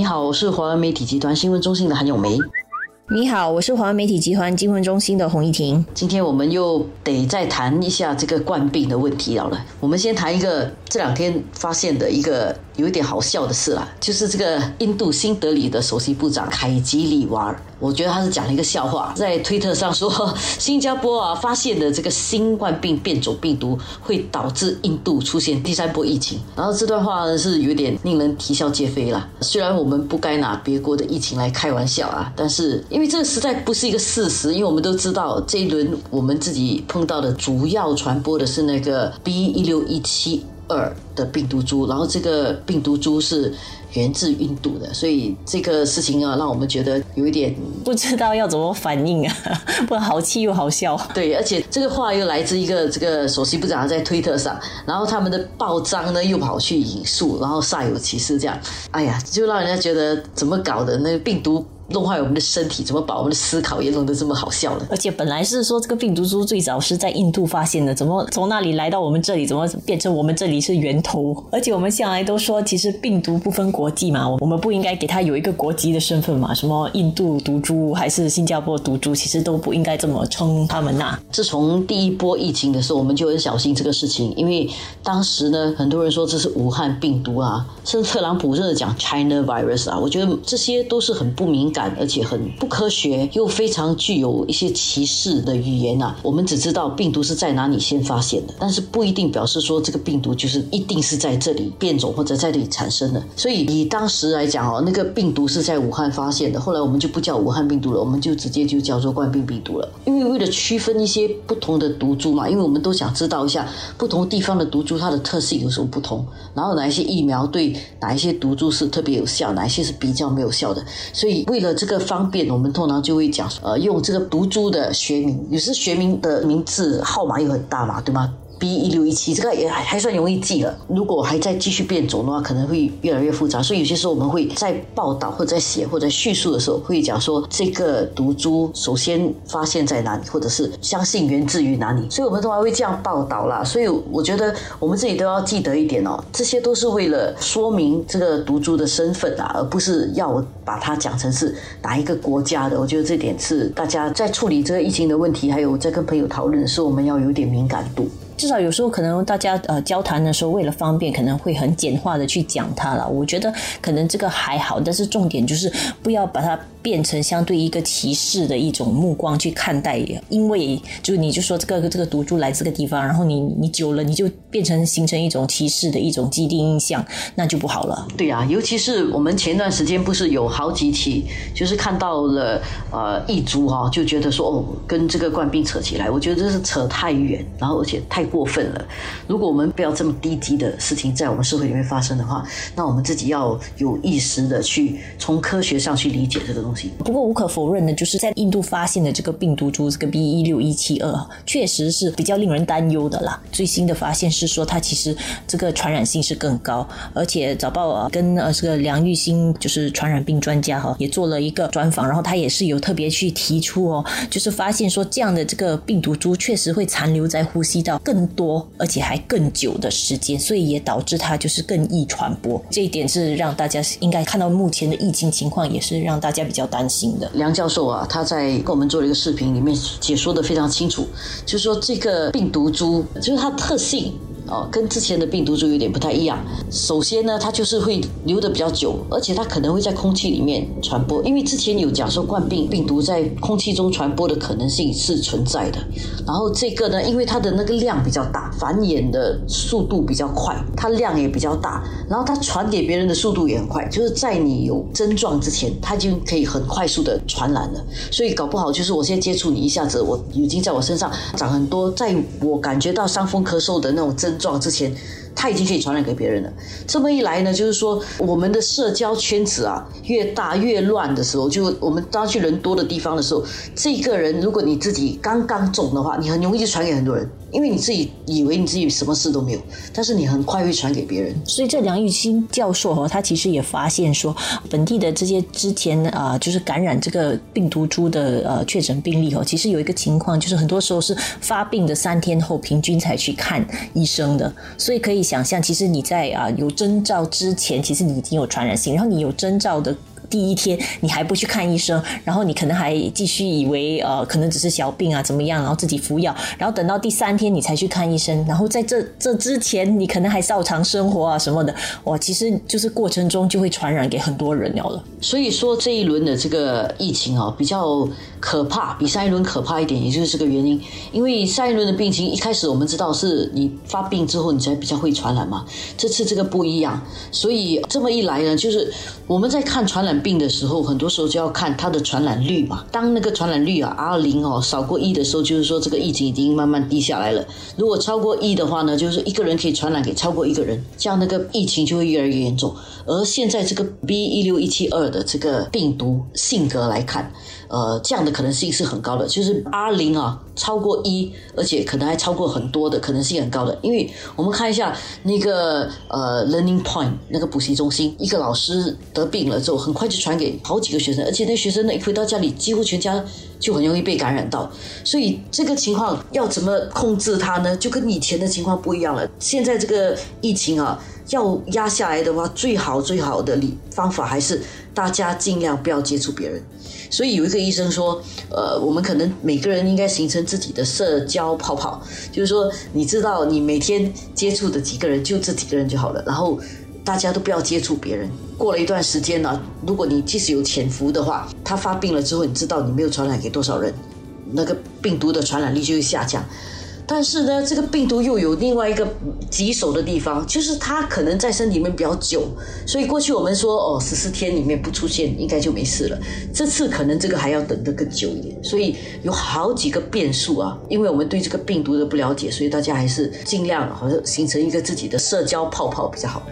你好，我是华文媒体集团新闻中心的韩永梅。你好，我是华文媒体集团新闻中心的洪一婷。今天我们又得再谈一下这个冠病的问题了。我们先谈一个这两天发现的一个有一点好笑的事啦，就是这个印度新德里的首席部长凯吉里瓦尔。我觉得他是讲了一个笑话，在推特上说，新加坡啊发现的这个新冠病变种病毒会导致印度出现第三波疫情。然后这段话呢是有点令人啼笑皆非啦。虽然我们不该拿别国的疫情来开玩笑啊，但是因为这实在不是一个事实，因为我们都知道这一轮我们自己碰到的主要传播的是那个 B 一六一七二的病毒株，然后这个病毒株是。源自印度的，所以这个事情啊，让我们觉得有一点不知道要怎么反应啊，不好气又好笑。对，而且这个话又来自一个这个首席部长在推特上，然后他们的报章呢又跑去引述，然后煞有其事这样，哎呀，就让人家觉得怎么搞的？那个病毒。弄坏我们的身体，怎么把我们的思考也弄得这么好笑呢？而且本来是说这个病毒株最早是在印度发现的，怎么从那里来到我们这里，怎么变成我们这里是源头？而且我们向来都说，其实病毒不分国际嘛，我们不应该给它有一个国籍的身份嘛，什么印度毒株还是新加坡毒株，其实都不应该这么称他们呐。自从第一波疫情的时候，我们就很小心这个事情，因为当时呢，很多人说这是武汉病毒啊，甚至特朗普真的讲 China virus 啊，我觉得这些都是很不敏感。而且很不科学，又非常具有一些歧视的语言呐。我们只知道病毒是在哪里先发现的，但是不一定表示说这个病毒就是一定是在这里变种或者在这里产生的。所以以当时来讲哦，那个病毒是在武汉发现的。后来我们就不叫武汉病毒了，我们就直接就叫做冠病病毒了。因为为了区分一些不同的毒株嘛，因为我们都想知道一下不同地方的毒株它的特性有什么不同，然后哪一些疫苗对哪一些毒株是特别有效，哪一些是比较没有效的。所以为了这个方便，我们通常就会讲，呃，用这个毒株的学名，有时学名的名字号码又很大嘛，对吗？？B 一六一七，这个也还还算容易记了。如果还在继续变种的话，可能会越来越复杂。所以有些时候我们会在报道或者在写或者叙述的时候，会讲说这个毒株首先发现在哪里，或者是相信源自于哪里。所以我们通常会这样报道啦。所以我觉得我们自己都要记得一点哦，这些都是为了说明这个毒株的身份啊，而不是要把它讲成是哪一个国家的。我觉得这点是大家在处理这个疫情的问题，还有在跟朋友讨论的时候，我们要有点敏感度。至少有时候可能大家呃交谈的时候，为了方便，可能会很简化的去讲它了。我觉得可能这个还好，但是重点就是不要把它。变成相对一个歧视的一种目光去看待，因为就你就说这个这个毒株来这个地方，然后你你久了你就变成形成一种歧视的一种既定印象，那就不好了。对啊，尤其是我们前段时间不是有好几起，就是看到了呃异株哈，就觉得说哦跟这个冠病扯起来，我觉得这是扯太远，然后而且太过分了。如果我们不要这么低级的事情在我们社会里面发生的话，那我们自己要有意识的去从科学上去理解这个东西。不过无可否认的，就是在印度发现的这个病毒株，这个 B 一六一七二，确实是比较令人担忧的啦。最新的发现是说，它其实这个传染性是更高，而且早报跟呃这个梁玉新就是传染病专家哈，也做了一个专访，然后他也是有特别去提出哦，就是发现说这样的这个病毒株确实会残留在呼吸道更多，而且还更久的时间，所以也导致它就是更易传播。这一点是让大家应该看到目前的疫情情况，也是让大家比较。担心的梁教授啊，他在跟我们做了一个视频，里面解说的非常清楚，就是说这个病毒株就是它特性。哦，跟之前的病毒株有点不太一样。首先呢，它就是会留的比较久，而且它可能会在空气里面传播。因为之前有讲说冠病病毒在空气中传播的可能性是存在的。然后这个呢，因为它的那个量比较大，繁衍的速度比较快，它量也比较大，然后它传给别人的速度也很快，就是在你有症状之前，它就可以很快速的传染了。所以搞不好就是我现在接触你一下子，我已经在我身上长很多，在我感觉到伤风咳嗽的那种症。撞之前，他已经可以传染给别人了。这么一来呢，就是说我们的社交圈子啊越大越乱的时候，就我们当去人多的地方的时候，这个人如果你自己刚刚中的话，你很容易就传给很多人。因为你自己以为你自己什么事都没有，但是你很快会传给别人。所以这梁玉新教授哈，他其实也发现说，本地的这些之前啊，就是感染这个病毒株的呃确诊病例哦，其实有一个情况，就是很多时候是发病的三天后平均才去看医生的。所以可以想象，其实你在啊有征兆之前，其实你已经有传染性，然后你有征兆的。第一天你还不去看医生，然后你可能还继续以为呃可能只是小病啊怎么样，然后自己服药，然后等到第三天你才去看医生，然后在这这之前你可能还照常生活啊什么的，哇，其实就是过程中就会传染给很多人了。所以说这一轮的这个疫情啊比较可怕，比上一轮可怕一点，也就是这个原因。因为上一轮的病情一开始我们知道是你发病之后你才比较会传染嘛，这次这个不一样，所以这么一来呢，就是我们在看传染。病的时候，很多时候就要看它的传染率嘛。当那个传染率啊 R 零哦少过一的时候，就是说这个疫情已经慢慢低下来了。如果超过一的话呢，就是一个人可以传染给超过一个人，这样那个疫情就会越来越严重。而现在这个 B 一六一七二的这个病毒性格来看。呃，这样的可能性是很高的，就是 R 零啊超过一，而且可能还超过很多的可能性很高的。因为我们看一下那个呃 Learning Point 那个补习中心，一个老师得病了之后，很快就传给好几个学生，而且那学生呢一回到家里，几乎全家就很容易被感染到。所以这个情况要怎么控制它呢？就跟以前的情况不一样了。现在这个疫情啊，要压下来的话，最好最好的理方法还是大家尽量不要接触别人。所以有一个医生说，呃，我们可能每个人应该形成自己的社交泡泡，就是说，你知道你每天接触的几个人，就这几个人就好了。然后大家都不要接触别人。过了一段时间呢，如果你即使有潜伏的话，他发病了之后，你知道你没有传染给多少人，那个病毒的传染力就会下降。但是呢，这个病毒又有另外一个棘手的地方，就是它可能在身体里面比较久，所以过去我们说哦，十四天里面不出现应该就没事了。这次可能这个还要等得更久一点，所以有好几个变数啊。因为我们对这个病毒的不了解，所以大家还是尽量好像形成一个自己的社交泡泡比较好。